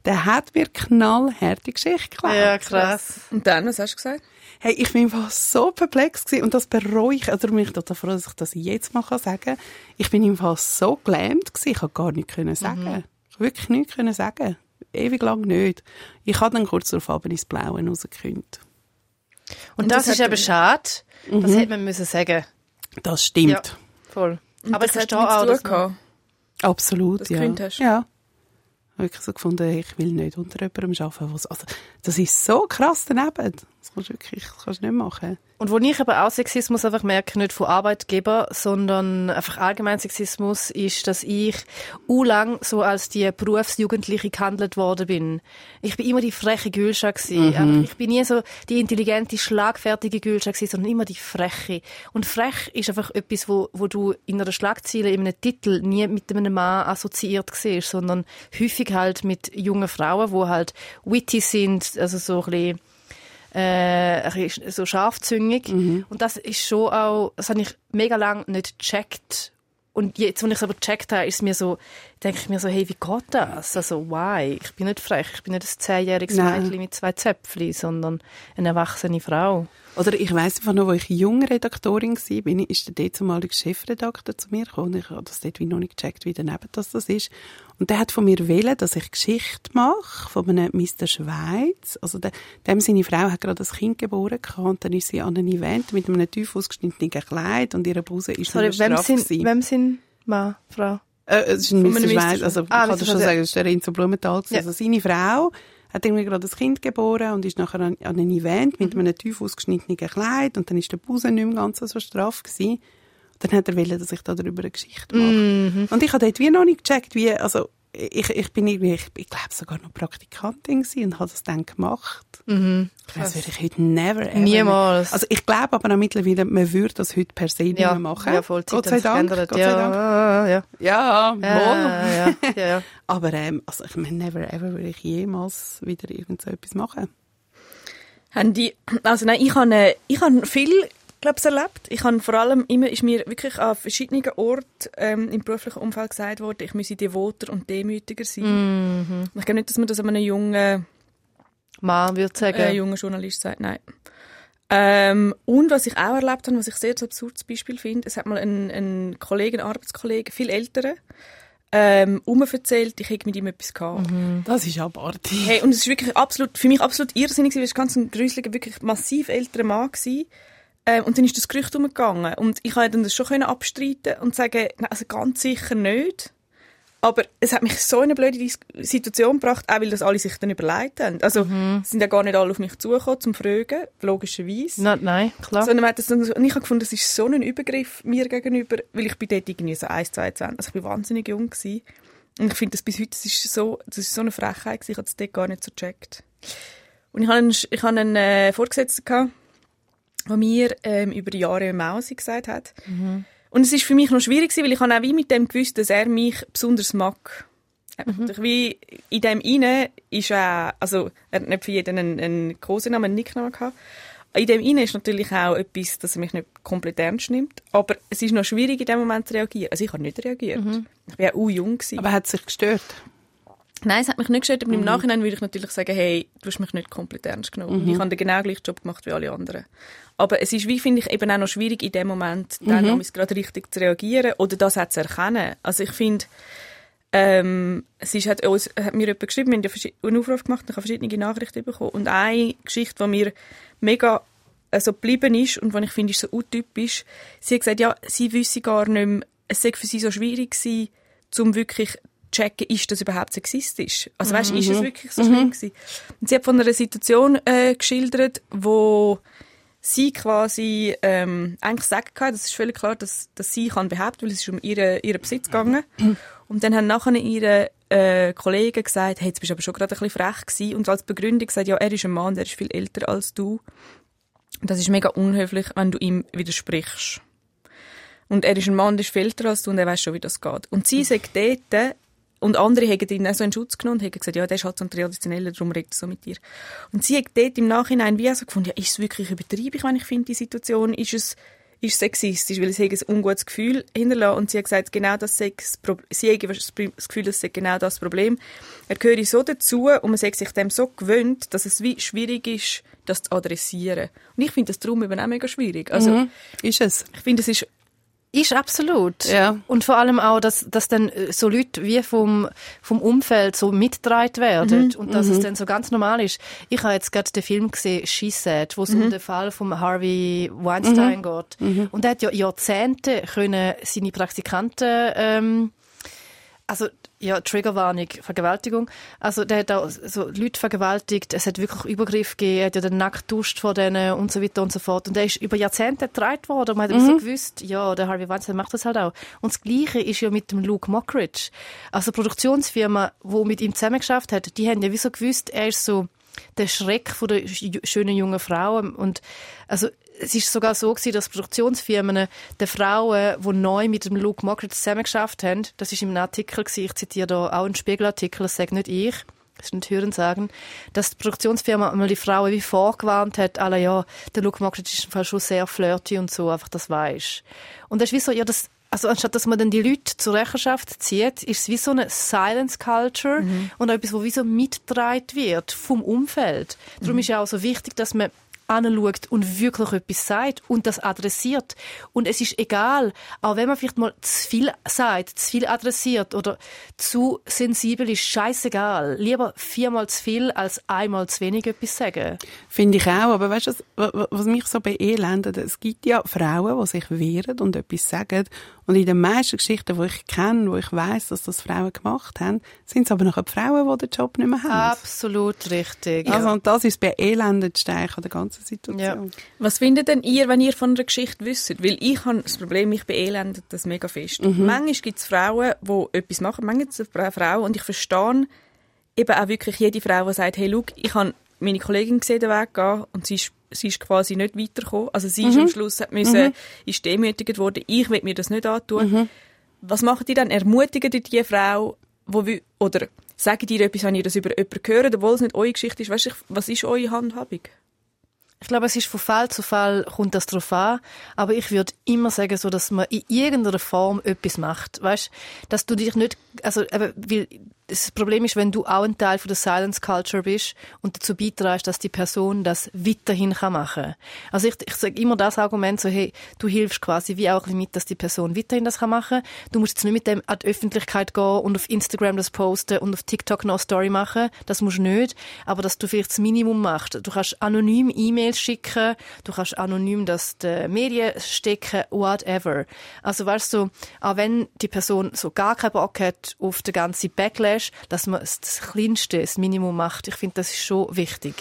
der hat mir knallharte Geschichte geklaut. Ja, krass. Und dann, was hast du gesagt? Hey, ich bin einfach so perplex gewesen und das bereue ich. Also mich total froh, dass ich das jetzt mal sagen kann. Ich bin im Fall so gelähmt gewesen, ich konnte gar nichts können sagen. Ich konnte wirklich nichts können sagen. Ewig lang nicht. Ich habe dann kurz darauf aber ins Blaue rausgekündigt. Und, Und das, das ist eben schade. Das hätte man müssen sagen. Das stimmt. Ja, voll. Und Aber das ich hat auch, gehabt. Absolut, Dass ja. du gekündigt hast? Ja. Wirklich so gefunden, ich will nicht unter jemandem arbeiten. Also, das ist so krass daneben. Das kannst du wirklich das kannst du nicht machen. Und wo ich aber auch Sexismus einfach merke, nicht von Arbeitgeber, sondern einfach allgemein Sexismus, ist, dass ich lang so als die Berufsjugendliche gehandelt worden bin. Ich bin immer die freche Gülscha gewesen. Aber ich bin nie so die intelligente, schlagfertige Gülscha gewesen, sondern immer die freche. Und frech ist einfach etwas, wo, wo du in einer Schlagzeile, in einem Titel nie mit einem Mann assoziiert siehst, sondern häufig halt mit jungen Frauen, wo halt witty sind, also so ein bisschen äh, ein bisschen so scharfzüngig. Und das ist schon auch, das habe ich mega lang nicht gecheckt. Und jetzt, wenn ich es aber gecheckt habe, ist es mir so, denke ich mir so, hey, wie geht das? Also, why? Ich bin nicht frech, ich bin nicht ein zehnjähriges. Mädchen mit zwei Zöpfchen, sondern eine erwachsene Frau. Oder ich weiss einfach noch, wo ich junge Redaktorin war, bin, ist der damalige Chefredakteur zu mir gekommen. Ich habe das dort wie noch nicht gecheckt, wie daneben das, das ist. Und der hat von mir wählen, dass ich Geschichte mache von einem Mr. Schweiz. Also der, dem seine Frau hat gerade ein Kind geboren gehabt, und dann ist sie an einem Event mit einem tief ausgeschnittenen Kleid und ihre Bluse ist Sorry, wem sind, wem sind Mann, Frau? Äh, es ist ein Mr. Schweiz, also ich Ah, kann Mr. das schon Schweiz. sagen, es ist der Renzo Blumenthal. Ja. Also seine Frau hat irgendwie gerade ein Kind geboren und ist nachher an, an einem Event mit einem tief ausgeschnittenen Kleid und dann ist der Busen nicht mehr ganz so straff gewesen. Dann hat er wollen, dass ich da darüber eine Geschichte mache. Und ich habe dort wie noch nicht gecheckt, wie, also ich, ich bin irgendwie, ich, ich glaube sogar noch Praktikantin und habe das dann gemacht. Das würde ich heute never ever Niemals. Also ich glaube aber auch mittlerweile, man würde das heute per se nicht mehr machen. ja, voll, Gott sei Dank. Gott sei ja, Dank. ja, ja. Ja, Ja, wohl. ja, ja, ja. <laughs> Aber ähm, also ich meine, never ever würde ich jemals wieder irgend so etwas machen. Haben die, also nein, ich habe, äh, ich habe viel, glaube ich, erlebt. Ich habe vor allem immer, ist mir wirklich an verschiedenen Orten ähm, im beruflichen Umfeld gesagt worden, ich müsse devoter und demütiger sein. Mhm. Ich glaube nicht, dass man das einem jungen, Mann würde sagen. äh, jungen Journalist sagt, nein. Ähm, und was ich auch erlebt habe, was ich sehr absurdes Beispiel finde, es hat mal ein, ein Kollege, ein Arbeitskollege, viel ältere, ähm, erzählt, ich hätte mit ihm etwas gehabt. Das ist abartig. Hey, und es ist wirklich absolut, für mich absolut irrsinnig, weil es ganz ein gruseliger, wirklich massiv älterer Mann war. Ähm, und dann ist das Gerücht umgegangen. Und ich konnte das schon abstreiten und sagen, nein, also ganz sicher nicht. Aber es hat mich so in eine blöde Situation gebracht, auch weil das alle sich dann überlegt haben. Also Mhm. sind ja gar nicht alle auf mich zugekommen zum Fragen, logischerweise. Na, nein, klar. Sondern hat das dann, und ich habe gefunden, das ist so ein Übergriff mir gegenüber, weil ich bin dort irgendwie so 1, 2, 20, also ich bin wahnsinnig jung gewesen. Und ich finde das bis heute, das ist so, das ist so eine Frechheit gewesen, ich habe das dort gar nicht so gecheckt. Und ich habe einen, ich habe einen äh, Vorgesetzten gehabt, der mir ähm, über die Jahre Mausi gesagt hat. Und es ist für mich noch schwierig gewesen, weil ich habe auch wie mit dem gewusst, dass er mich besonders mag. Mhm. Wie in dem inne ist auch, also er hat nicht für jeden einen, einen Kosenamen, einen Nicknamen gehabt. In dem inne ist natürlich auch etwas, dass er mich nicht komplett ernst nimmt. Aber es ist noch schwierig in dem Moment zu reagieren. Also ich habe nicht reagiert. Ich war auch jung gewesen. Aber hat es sich gestört? Nein, es hat mich nicht gestört, aber im Nachhinein würde ich natürlich sagen, hey, du hast mich nicht komplett ernst genommen. Ich habe den genau gleichen Job gemacht wie alle anderen. Aber es ist, wie finde ich, eben auch noch schwierig in dem Moment, dann mhm. gerade richtig zu reagieren oder das auch zu erkennen. Also ich finde, ähm, es ist, hat, uns, hat mir jemand geschrieben, wir haben ja einen Aufruf gemacht, ich habe verschiedene Nachrichten bekommen und eine Geschichte, die mir mega äh, so geblieben ist und die ich finde, ist so untypisch, sie hat gesagt, ja, sie wüsste gar nicht mehr, es sei für sie so schwierig gewesen, um wirklich zu checken, ist das überhaupt sexistisch? Also weißt, ist es wirklich so schlimm gewesen? Und sie hat von einer Situation äh, geschildert, wo sie quasi ähm, eigentlich sagen kann, das ist völlig klar, dass, dass sie kann behaupten, weil es ist um ihren, ihren Besitz gegangen. Und dann haben nachher ihre äh, Kollegen gesagt, hey, jetzt bist du aber schon gerade ein bisschen frech gewesen. Und als Begründung gesagt, ja, er ist ein Mann, der ist viel älter als du. Und das ist mega unhöflich, wenn du ihm widersprichst. Und er ist ein Mann, der ist viel älter als du und er weiß schon, wie das geht. Und sie sagt dort, und andere haben ihn auch so in Schutz genommen und haben gesagt, ja, der ist halt so ein Traditioneller, darum redet er so mit dir. Und sie hat dort im Nachhinein wie so gefunden, ja, ist es wirklich übertrieben, wenn ich finde, die Situation, ist es, ist sexistisch, weil es hat ein ungutes Gefühl hinterlassen und sie hat gesagt, genau das sei das Problem, sie hat das Gefühl, das sei genau das Problem. Er gehöre so dazu und man sagt sich dem so gewöhnt, dass es wie schwierig ist, das zu adressieren. Und ich finde das darum eben auch mega schwierig. Also, Mhm. Ist es? ich finde, es ist Ist absolut. Ja. Und vor allem auch, dass, dass dann äh, so Leute wie vom, vom Umfeld so mitgetragen werden und dass es dann so ganz normal ist. Ich habe jetzt gerade den Film gesehen, She Said, wo es um den Fall von Harvey Weinstein geht. Und er hat ja Jahrzehnte können seine Praktikanten ähm, also ja, Triggerwarnung, Vergewaltigung. Also der hat auch so Leute vergewaltigt, es hat wirklich Übergriff gegeben, er hat ja den nackt duscht vor denen und so weiter und so fort. Und er ist über Jahrzehnte getragen worden und man hat mhm. gewusst, ja, der Harvey Weinstein macht das halt auch. Und das Gleiche ist ja mit dem Luke Mockridge. Also die Produktionsfirma, wo mit ihm zusammengeschafft hat, die haben ja wieso gewusst, er ist so der Schreck von der sch- schönen jungen Frau und also es ist sogar so gewesen, dass Produktionsfirmen der Frauen, die neu mit dem Luke Mockridge zusammengeschafft haben, das ist im Artikel gewesen, ich zitiere da auch einen Spiegelartikel, das sage nicht ich, das ist nicht Hören sagen, dass die Produktionsfirma einmal die Frauen wie vorgewarnt hat, alle ja, der Luke Mockridge ist im Fall schon sehr flirty und so, einfach das weisst. Und das ist wie so, ja, das also anstatt dass man dann die Leute zur Rechenschaft zieht, ist es wie so eine Silence Culture und etwas, wo wie so mitgetragen wird vom Umfeld. Darum ist ja auch so wichtig, dass man anschaut und wirklich etwas sagt und das adressiert. Und es ist egal, auch wenn man vielleicht mal zu viel sagt, zu viel adressiert oder zu sensibel ist, scheißegal. Lieber viermal zu viel als einmal zu wenig etwas sagen. Finde ich auch, aber weißt du, was, wa- was mich so beelendet, es gibt ja Frauen, die sich wehren und etwas sagen und in den meisten Geschichten, die ich kenne, wo ich weiß, dass das Frauen gemacht haben, sind es aber noch die Frauen, die den Job nicht mehr haben. Absolut richtig. Also, und das ist das beelendendste eigentlich an der ganzen Situation. Was findet denn ihr, wenn ihr von einer Geschichte wisst? Weil ich habe das Problem, ich beelendet das mega fest. Manchmal gibt es Frauen, die etwas machen, manchmal gibt es Frauen, und ich verstehe eben auch wirklich jede Frau, die sagt, hey, schau, ich habe meine Kollegin gesehen, den Weg gehen, und sie ist, sie ist quasi nicht weitergekommen. Also sie ist am Schluss, hat müssen, ist demütigt worden, ich will mir das nicht antun. Was macht ihr dann? Ermutigt ihr die Frau, wo wir, oder sagt ihr etwas, wenn ihr das über jemanden hört, obwohl es nicht eure Geschichte ist? Weißt du, was ist eure Handhabung? Ich glaube, es ist von Fall zu Fall kommt das drauf an. Aber ich würde immer sagen, so, dass man in irgendeiner Form etwas macht. Weißt, dass du dich nicht, also, eben, weil das Problem ist, wenn du auch ein Teil von der Silence Culture bist und dazu beiträgst, dass die Person das weiterhin kann machen. Also ich, ich sage immer das Argument so, hey, du hilfst quasi wie auch mit, dass die Person weiterhin das kann machen. Du musst jetzt nicht mit dem an die Öffentlichkeit gehen und auf Instagram das posten und auf TikTok noch eine Story machen. Das musst du nicht. Aber dass du vielleicht das Minimum machst. Du kannst anonym E-Mails schicken, du kannst anonym das den Medien stecken, whatever. Also weißt du, auch wenn die Person so gar keinen Bock hat auf den ganzen Backlash, dass man das Kleinste, das Minimum macht. Ich finde, das ist schon wichtig.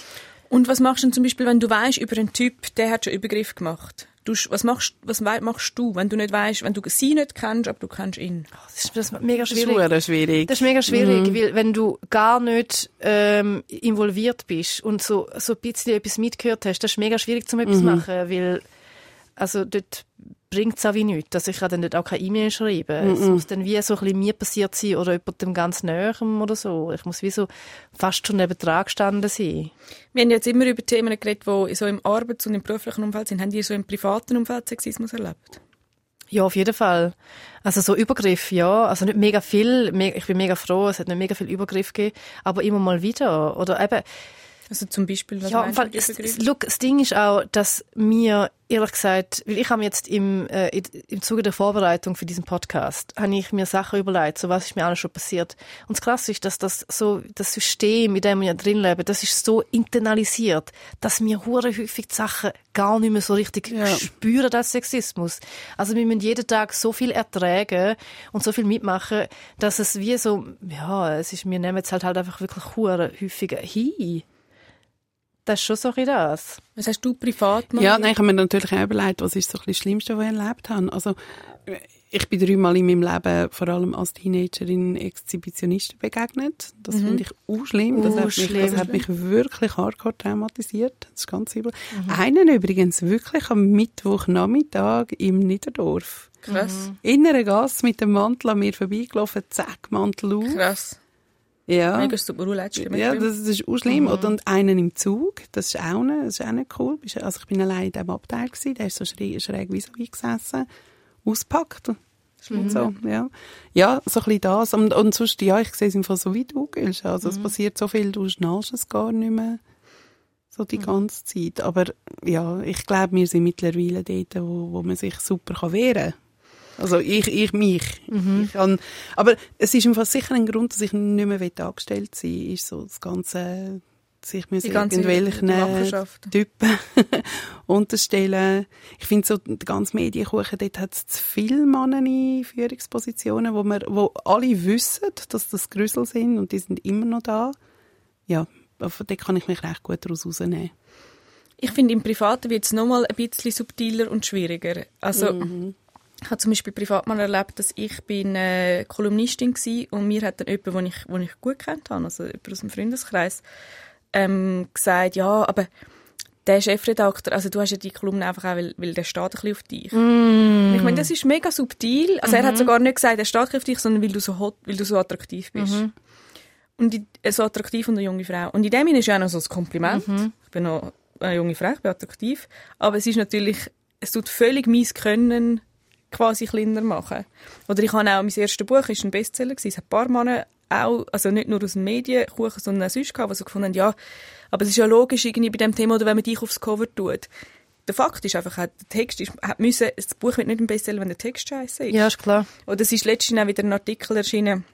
Und was machst du denn zum Beispiel, wenn du weißt über einen Typ, der hat schon Übergriff gemacht? Du, was machst, was machst du, wenn du nicht weißt, wenn du sie nicht kennst, aber du kennst ihn? Oh, das, ist, das ist mega schwierig. Das ist schwierig. Das ist mega schwierig, mhm. weil wenn du gar nicht ähm, involviert bist und so so ein bisschen etwas mitgehört hast, das ist mega schwierig zum etwas mhm. machen, weil also dort bringt es auch wie nichts. Also ich kann dann nicht auch keine E-Mail schreiben. Mm -mm. Es muss dann wie so ein bisschen mir passiert sein oder jemandem ganz Näherem oder so. Ich muss wie so fast schon neben dran gestanden sein. Wir haben jetzt immer über Themen geredet, die so im Arbeits- und im beruflichen Umfeld sind. Haben die so im privaten Umfeld Sexismus erlebt? Ja, auf jeden Fall. Also so Übergriff, ja. Also nicht mega viel. Ich bin mega froh, es hat nicht mega viel Übergriff gegeben, aber immer mal wieder. Oder eben, also zum Beispiel, was ja, weil es, look, das Ding ist auch, dass mir, ehrlich gesagt, weil ich habe jetzt im, äh, im Zuge der Vorbereitung für diesen Podcast, habe ich mir Sachen überlegt, so was ist mir alles schon passiert. Und das Krasse ist, dass das so, das System, in dem wir drin leben, das ist so internalisiert, dass wir hure häufig die Sachen gar nicht mehr so richtig ja. spüren als Sexismus. Also wir müssen jeden Tag so viel ertragen und so viel mitmachen, dass es wie so, ja, es ist, wir nehmen es halt halt einfach wirklich hure häufiger hin. Das ist schon so ein das. Was hast du privat gemacht? Ja, nein, ich habe mir natürlich auch überlegt, was ist so ein das Schlimmste, was ich erlebt habe. Also, ich bin dreimal in meinem Leben, vor allem als Teenagerin, Exhibitionisten begegnet. Das mhm. finde ich auch schlimm. Das, hat mich, das hat mich wirklich hardcore traumatisiert. Das ist ganz übel. Mhm. Einen übrigens wirklich am Mittwochnachmittag im Niederdorf. Krass. In einer Gasse mit dem Mantel an mir vorbeigelaufen, zack, Mantel auf. Krass. Ja. Mega, tut mir leid, Ja, das, das ist auch schlimm. Mhm. Und einen im Zug, das ist auch, nicht, das ist auch nicht cool. Also ich bin allein in diesem Abteil gewesen, der ist so schräg, schräg wie so gesessen, auspackt. Mhm. So, ja. ja, so ein bisschen das. Und, und sonst, ja, ich sehe es einfach so, wie du gehst. Also mhm. es passiert so viel, du schnallst es gar nicht mehr so die mhm. ganze Zeit. Aber ja, ich glaube, wir sind mittlerweile dort, wo, wo man sich super wehren kann. Also ich, ich mich. Mhm. Ich kann, aber es ist einfach sicher ein Grund, dass ich nicht mehr angestellt sein will, ist so das ganze sich müssen irgendwelchen Typen <laughs> unterstellen. Ich finde so, der ganze Medienkuchen, dort hat es zu viele Männer in Führungspositionen, wo, man, wo alle wissen, dass das Grüssel sind und die sind immer noch da. Ja, von dort kann ich mich recht gut daraus rausnehmen. Ich finde, im Privaten wird es nochmal ein bisschen subtiler und schwieriger. Also, mhm. Ich habe zum Beispiel privat mal erlebt, dass ich bin äh, Kolumnistin war und mir hat dann jemand, den ich, den ich gut kennt habe, also jemand aus dem Freundeskreis, ähm, gesagt, ja, aber der Chefredakteur, also du hast ja die Kolumne einfach auch, weil, weil der steht ein bisschen auf dich. Mm. Ich meine, das ist mega subtil. Also mm er hat mhm. sogar nicht gesagt, der steht auf dich, sondern weil du so hot, weil du so attraktiv bist. Mm Und die, äh, so attraktiv und eine junge Frau. Und in dem ist ja auch noch so ein Kompliment. -hmm. Ich bin noch eine junge Frau, ich bin attraktiv. Aber es ist natürlich, es tut völlig mein Können quasi kleiner machen. Oder ich habe auch, mein erstes Buch ist ein Bestseller gewesen. Es hat ein paar Männer auch, also nicht nur aus dem Medienkuchen, sondern auch sonst gehabt, die so gefunden haben, ja, aber es ist ja logisch irgendwie bei dem Thema, oder wenn man dich aufs Cover tut. Der Fakt ist einfach, der Text ist, hat müssen, das Buch wird nicht ein Bestseller, wenn der Text scheiße ist. Ja, ist klar. Oder es ist letztens auch wieder ein Artikel erschienen,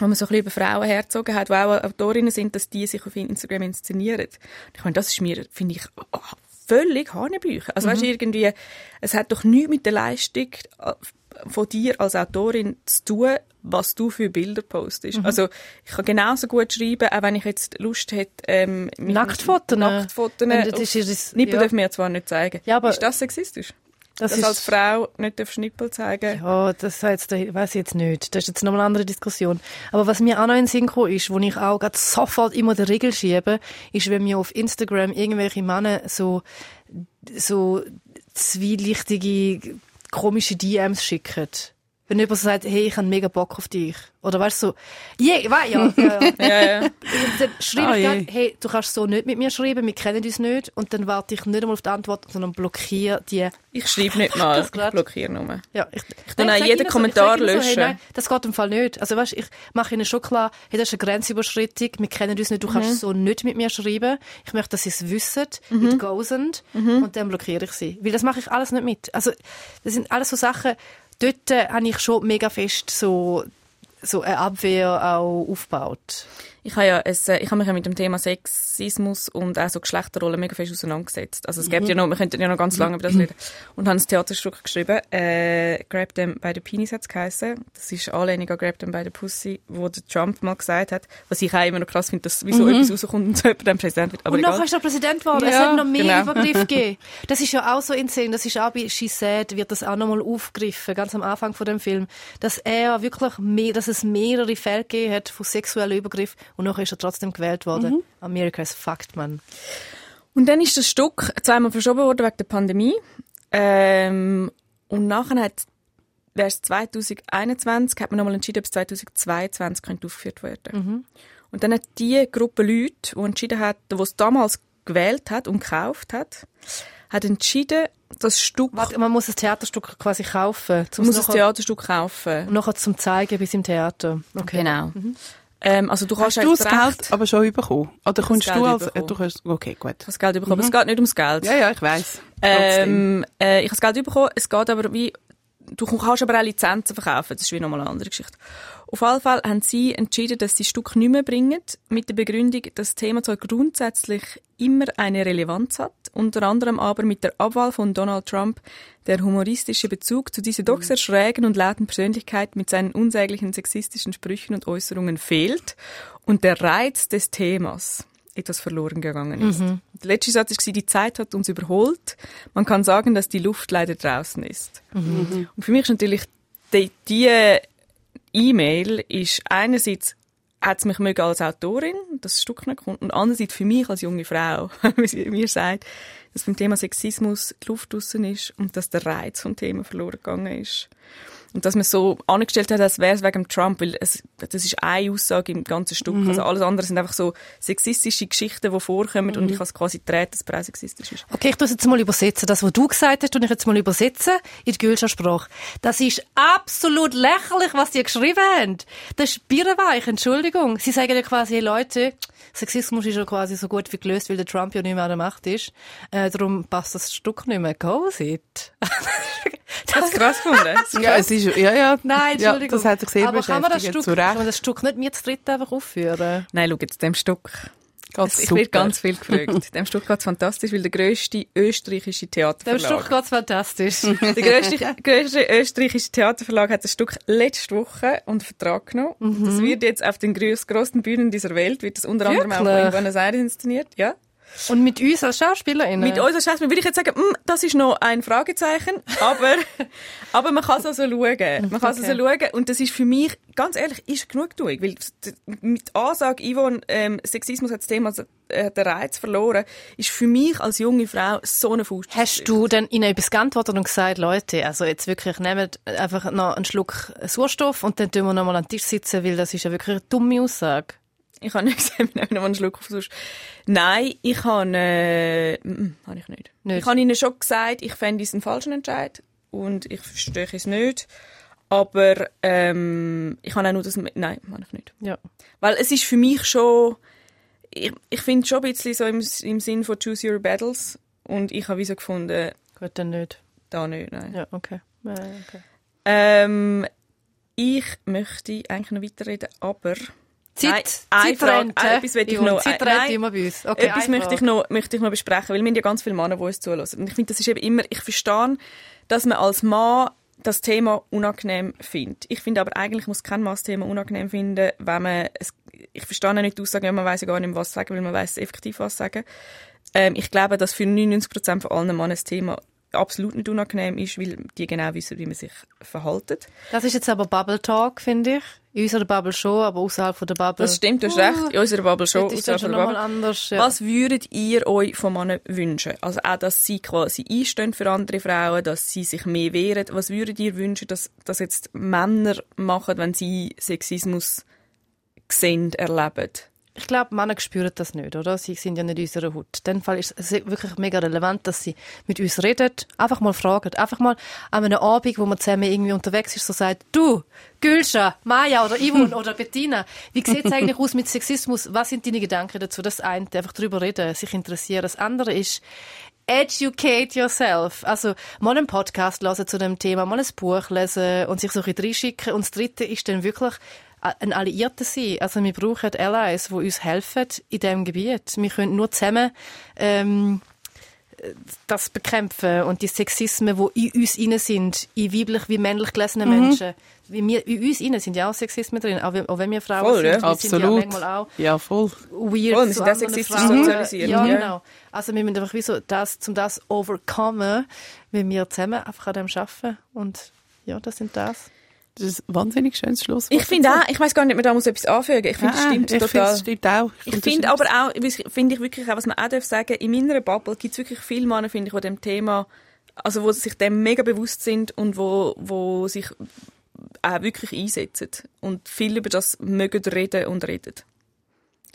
wo man so ein bisschen über Frauen herzogen hat, die auch Autorinnen sind, dass die sich auf Instagram inszenieren. Ich meine, das ist mir, finde ich, oh, völlig Hanebücher. Also mhm. weißt, irgendwie, es hat doch nichts mit der Leistung äh, von dir als Autorin zu tun, was du für Bilder postest. Mhm. Also ich kann genauso gut schreiben, auch wenn ich jetzt Lust hätte, ähm, Nacktfotos. Nacktfotos. Das ist, Nippel ja. dürfen mir zwar nicht zeigen. Ja, aber ist das sexistisch? Das dass als Frau nicht auf Schnippel zeigen Ja, das jetzt, weiß ich jetzt nicht. Das ist jetzt nochmal eine andere Diskussion. Aber was mir auch noch in den Sinn gekommen ist, wo ich auch gerade sofort immer die Regel schiebe, ist, wenn mir auf Instagram irgendwelche Männer so, so zwielichtige, komische DMs schicken. Wenn jemand so sagt, hey, ich habe mega Bock auf dich. Oder weißt du, so, je, yeah, ja, ja, ja. <laughs> Ja, ja. dann schreibe Ah, ich dann, hey, du kannst so nicht mit mir schreiben, wir kennen uns nicht. Und dann warte ich nicht einmal auf die Antwort, sondern blockiere die. Ich schreibe nicht mal, <laughs> Das ich blockiere nur. Ja, ich, ich tu auch jeden Kommentar ihnen löschen. hey, nein, das geht im Fall nicht. Also weißt, ich mache ihnen schon klar, hey, das ist eine Grenzüberschreitung, wir kennen uns nicht, du Mhm. kannst so nicht mit mir schreiben. Ich möchte, dass sie es wissen, it goes and, Mhm. und dann blockiere ich sie. Weil das mache ich alles nicht mit. Also, das sind alles so Sachen, dort äh, habe ich schon mega fest so, so eine Abwehr auch aufgebaut. Ich habe ja, es, äh, ich habe mich ja mit dem Thema Sexismus und auch so Geschlechterrollen mega fest auseinandergesetzt. Also es gibt ja noch, wir könnten ja noch ganz lange über das reden. Und habe ein Theaterstück geschrieben, äh, Grab Them by the Penis hat es geheissen. Das ist Anlehnung an Grab Them by the Pussy, wo der Trump mal gesagt hat, was ich auch immer noch krass finde, dass wieso etwas rauskommt und so jemand dann Präsident wird. Aber und nachher ist er Präsident geworden. es Ja, hat noch mehr genau. Übergriffe <laughs> gegeben. Das ist ja auch so insane. Das ist auch bei She Said, wird das auch nochmal aufgegriffen, ganz am Anfang von dem Film. Dass er wirklich mehr, dass es mehrere Fälle gegeben hat von sexuellen Übergriffen und nachher ist er trotzdem gewählt worden. Mhm. America is fucked, man. Und dann ist das Stück zweimal verschoben worden wegen der Pandemie. Ähm, und nachher hat wäre es 2021, hat man nochmal entschieden, ob es 2022 könnte aufgeführt werden Und dann hat die Gruppe Leute, die entschieden hat, die es damals gewählt hat und gekauft hat, hat entschieden, das Stück, Warte, man muss das Theaterstück quasi kaufen, man muss das Theaterstück kaufen. und nachher zum Zeigen bis im Theater. Okay. Genau. Ähm, also du kannst Hast du das Geld aber schon bekommen? Oder kommst du als... bekommen. Du kannst, okay, gut. das Geld bekommen. Es geht nicht ums Geld. Ja, ja, ich weiss. Ähm, äh, ich habe das Geld bekommen. Es geht aber wie, du kannst aber auch Lizenzen verkaufen. Das ist wie nochmal eine andere Geschichte. Auf jeden Fall haben sie entschieden, dass sie Stück nicht mehr bringen, mit der Begründung, dass das Thema zwar grundsätzlich immer eine Relevanz hat, unter anderem aber mit der Abwahl von Donald Trump der humoristische Bezug zu dieser doch sehr schrägen und lauten Persönlichkeit mit seinen unsäglichen sexistischen Sprüchen und Äußerungen fehlt und der Reiz des Themas etwas verloren gegangen ist. Der letzte Satz war, die Zeit hat uns überholt. Man kann sagen, dass die Luft leider draußen ist. Und für mich ist natürlich die, die E-Mail ist einerseits hat es mich mögen als Autorin, das Stück nicht kommt, und andererseits für mich als junge Frau, <laughs> wie sie mir sagt, dass beim Thema Sexismus die Luft draussen ist und dass der Reiz vom Thema verloren gegangen ist. Und dass man so angestellt hat, als wäre es wegen Trump, weil es, das ist eine Aussage im ganzen Stück. Also alles andere sind einfach so sexistische Geschichten, die vorkommen und ich habe es quasi gedreht, dass es sexistisch ist. Okay, ich tue es jetzt mal übersetzen. Das, was du gesagt hast, tue ich jetzt mal übersetzen in die Gülscher Sprache. Das ist absolut lächerlich, was die geschrieben haben. Das ist birrenweich, Entschuldigung. Sie sagen ja quasi, hey Leute, Sexismus ist ja quasi so gut wie gelöst, weil der Trump ja nicht mehr an der Macht ist. Äh, darum passt das Stück nicht mehr. Go it. <laughs> Das ist krass gefunden. <laughs> Ja, es ist, ja, ja. Nein, ja, Entschuldigung. das hat sich sehr Aber kann man das Stück, kann man das Stück nicht mir zu dritt einfach aufführen? Nein, schau jetzt, dem Stück. Geht's Ich werde ganz viel gefragt. dem Stück geht es fantastisch, weil der grösste österreichische Dem Theaterverlag... Stück geht's fantastisch. <laughs> Der grösste, grösste österreichische Theaterverlag hat das Stück letzte Woche unter Vertrag genommen. Das wird jetzt auf den grös- grössten Bühnen dieser Welt, wird das unter anderem auch Wirklich? in Buenos Aires inszeniert. Ja. Und mit uns als SchauspielerInnen? Mit uns als Schauspieler würde ich jetzt sagen, mm, das ist noch ein Fragezeichen, aber, <laughs> aber man kann es also schauen. Man kann es Okay. also schauen und das ist für mich, ganz ehrlich, ist genugtuung, weil d- mit Ansage, Yvonne, ähm, Sexismus hat das Thema, äh, den Reiz verloren, ist für mich als junge Frau so eine Faust. Hast du dann ihnen etwas geantwortet und gesagt, Leute, also jetzt wirklich nehmt einfach noch einen Schluck Sauerstoff und dann tun wir noch mal an den Tisch sitzen, weil das ist ja wirklich eine dumme Aussage. Ich habe nicht <laughs> gesagt, wir nehmen einen Schluck auf sonst. Nein, ich habe, äh, mm, habe ich nicht. Nicht? Ich habe ihnen schon gesagt, ich fände es einen falschen Entscheid und ich verstehe es nicht. Aber ähm, ich habe auch nur das... Nein, habe ich nicht. Ja. Weil es ist für mich schon... Ich, ich finde schon ein bisschen so im, im Sinn von Choose Your Battles und ich habe wie so gefunden, Gut, dann nicht. da nicht, nein. Ja, okay. Okay. Ähm, ich möchte eigentlich noch weiterreden, aber... Nein, Zeit, eine Frage, Zeitrente. etwas ich noch- Zeitrente nein, immer bei uns. Okay, Etwas möchte ich, noch, möchte ich noch besprechen, weil wir haben ja ganz viele Männer, die uns zulassen. Und ich finde, das ist eben immer, ich verstehe, dass man als Mann das Thema unangenehm findet. Ich finde aber eigentlich muss kein Mann das Thema unangenehm finden, wenn man, es, ich verstehe auch nicht die Aussage, ja, man weiß ja gar nicht, was sagen, weil man weiß effektiv was sagen. Ähm, ich glaube, dass für 99% von allen Männern das Thema absolut nicht unangenehm ist, weil die genau wissen, wie man sich verhaltet. Das ist jetzt aber Bubble Talk, finde ich. In unserer Bubble schon, aber außerhalb von der Bubble. Das stimmt, du hast recht. In unserer Bubble schon. Das ist außerhalb schon der Bubble. anders. Ja. Was würdet ihr euch von Männern wünschen? Also auch, dass sie quasi einstehen für andere Frauen, dass sie sich mehr wehren. Was würdet ihr wünschen, dass, dass jetzt Männer machen, wenn sie Sexismus sehen, erleben? Ich glaube, Männer spüren das nicht, oder? Sie sind ja nicht in unserer Haut. In dem Fall ist es wirklich mega relevant, dass sie mit uns reden, einfach mal fragen. Einfach mal an einem Abend, wo man zusammen irgendwie unterwegs ist, so sagt, du, Gülscha, Maya oder Yvonne <laughs> oder Bettina, wie sieht es eigentlich aus mit Sexismus? Was sind deine Gedanken dazu? Das eine, einfach drüber reden, sich interessieren. Das andere ist, Educate yourself. Also, mal einen Podcast hören zu dem Thema, mal ein Buch lesen und sich so ein bisschen reinschicken. Und das dritte ist dann wirklich ein Alliierter sein. Also, wir brauchen Allies, die uns helfen in diesem Gebiet. Wir können nur zusammen, ähm, das bekämpfen und die Sexismen, die in uns inne sind, in weiblich wie männlich gelesenen Menschen. Wie wir, in uns inne sind ja auch Sexismen drin, auch wenn, auch wenn wir Frauen Voll, sind. ja. Wir sind ja Absolut. manchmal auch Ja, voll. weird Voll, wir zu sind auch sexistisch Frauen. sozialisiert, Ja, ja. genau. Also wir müssen einfach wie so das, um das overkommen, wenn wir zusammen einfach an dem arbeiten. Und ja, das sind das. Das ist ein wahnsinnig schönes Schlusswort. Ich finde auch, ich weiß gar nicht, man da muss etwas anfügen. Ich finde, das Ja, stimmt ich finde, total. das stimmt auch. Ich finde, finde das aber auch, finde ich wirklich auch, was man auch darf sagen, in meiner Bubble gibt es wirklich viele Männer, finde ich, die dem Thema, also wo sich dem mega bewusst sind und wo, wo sich auch wirklich einsetzen und viel über das mögen reden und reden.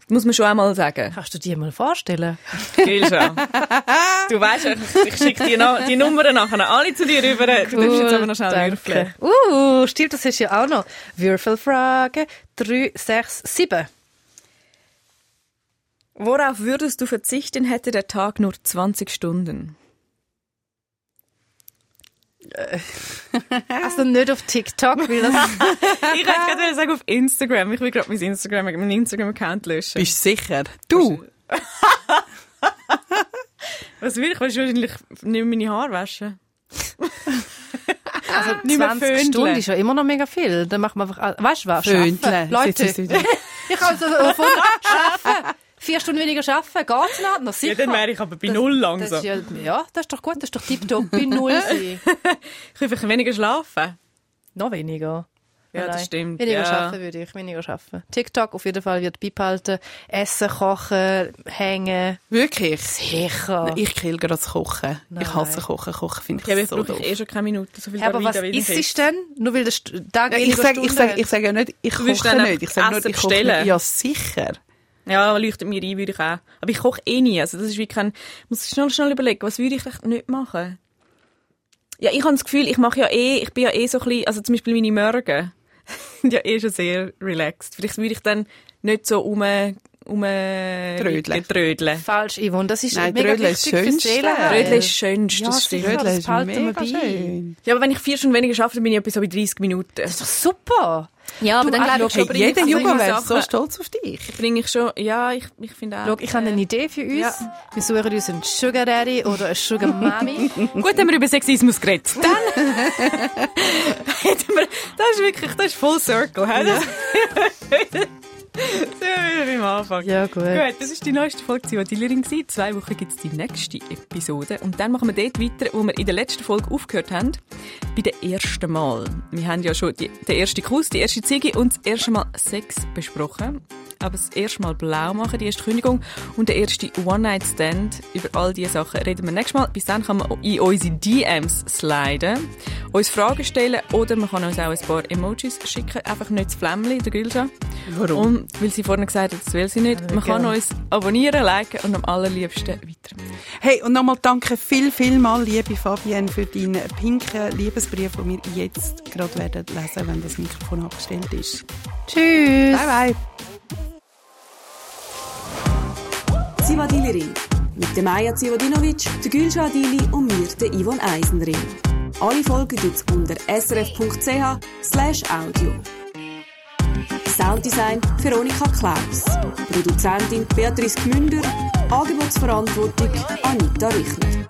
Muss man schon einmal sagen. Kannst du dir mal vorstellen? Gilscha. <laughs> du weißt, ich, ich schicke die, Na- die Nummern nachher alle zu dir rüber. Du darfst jetzt aber noch schnell würfeln. Uh, stimmt, das ist ja auch noch. Würfelfrage 3, 6, 7. Worauf würdest du verzichten, hätte der Tag nur 20 Stunden? Also nicht auf TikTok, weil das... <laughs> ich hätte gerade sagen auf Instagram. Ich will gerade mein Instagram, meinen Instagram-Account löschen. Bist du sicher? Du? Was will <laughs> ich? Willst du wahrscheinlich nicht meine Haare waschen? Also <laughs> Nicht mehr 20 Föhnle. Stunden ist ja immer noch mega viel. Dann macht man einfach... Weißt du was? Leute, ich kann also von schaffen. Vier Stunden weniger arbeiten, geht's noch? Na, sicher. Ja, dann wäre ich aber bei Das- null Das langsam. ist ja, ja, das ist doch gut, das ist doch tiptop bei <laughs> null sein. Ich einfach weniger schlafen. Noch weniger. Ja, das stimmt, Weniger ja. schaffen würde ich, weniger schaffen. TikTok auf jeden Fall wird beibehalten. Essen, kochen, hängen. Wirklich? Sicher. Ich kill gerade das Kochen. Nein. Ich hasse Kochen. Kochen finde ich Ja, jetzt so doof. ich eh schon keine Minute. So viel Ja, aber was ist es denn? Nur weil der Tag Ja, ich sage ich Stunden sag, hat? ich sag ja nicht, ich koche nicht. Ich sage nur, ich koche nicht. Ja, sicher. Ja, leuchtet mir ein, würde ich auch. Aber ich koche eh nie. Also das ist wie kein... Ich muss schnell, schnell überlegen, was würde ich echt nicht machen? Ja, ich habe das Gefühl, ich mache ja eh, ich bin ja eh so ein bisschen, also zum Beispiel meine Morgen sind <laughs> ja eh schon sehr relaxed. Vielleicht würde ich dann nicht so um, um Trödeln. trödeln. Falsch, Yvonne. Das ist Nein, mega Trödeln ist wichtig für Schönste. Seelenheil. Trödeln ist schönst, Ja, das stimmt. Trödeln das ist behalten wir mega bei. schön. Ja, aber wenn ich vier Stunden weniger arbeite, dann bin ich etwa so bei 30 Minuten. Das ist doch super. Ja, aber Du, dann ach, glaube ich Hey, ich jeder so Junge wäre so stolz auf dich. bringe ich schon, ja, ich, ich finde auch. Schau, ich habe eine Idee für uns. Ja. Wir suchen uns einen Sugar Daddy oder eine Sugar Mami. <laughs> Gut, haben wir über Sexismus geredet. Dann <laughs> <laughs> hätten wir, das ist wirklich, das ist Full Circle. hä? Das wir wieder beim Anfang. ja, gut. Gut, das ist die neueste Folge von Dealerin. In zwei Wochen gibt es die nächste Episode. Und dann machen wir dort weiter, wo wir in der letzten Folge aufgehört haben. Bei dem ersten Mal. Wir haben ja schon die, den ersten Kuss, die erste Ziege und das erste Mal Sex besprochen. Aber das erste Mal blau machen, die erste Kündigung und der erste One-Night-Stand. Über all diese Sachen reden wir nächstes Mal. Bis dann kann man in unsere DMs sliden, uns Fragen stellen oder man kann uns auch ein paar Emojis schicken. Einfach nicht das Flämmchen, der Gülscha. Warum? Und weil sie vorhin gesagt hat, das will sie nicht. Man kann gerne. uns abonnieren, liken und am allerliebsten weiter. Hey, und nochmal danke viel, viel mal, liebe Fabienne, für deinen pinken Liebesbrief, den wir jetzt gerade werden lesen, wenn das Mikrofon abgestellt ist. Tschüss. Bye, bye. Zivadili-Ring. Mit der Maja Zivadinovic, der Gülşah Adili und mir, der Yvonne Eisenring. Alle Folgen gibt's unter srf.ch slash audio. Sounddesign Veronika Klaus. Produzentin Beatrice Gmünder. Angebotsverantwortung Anita Richner.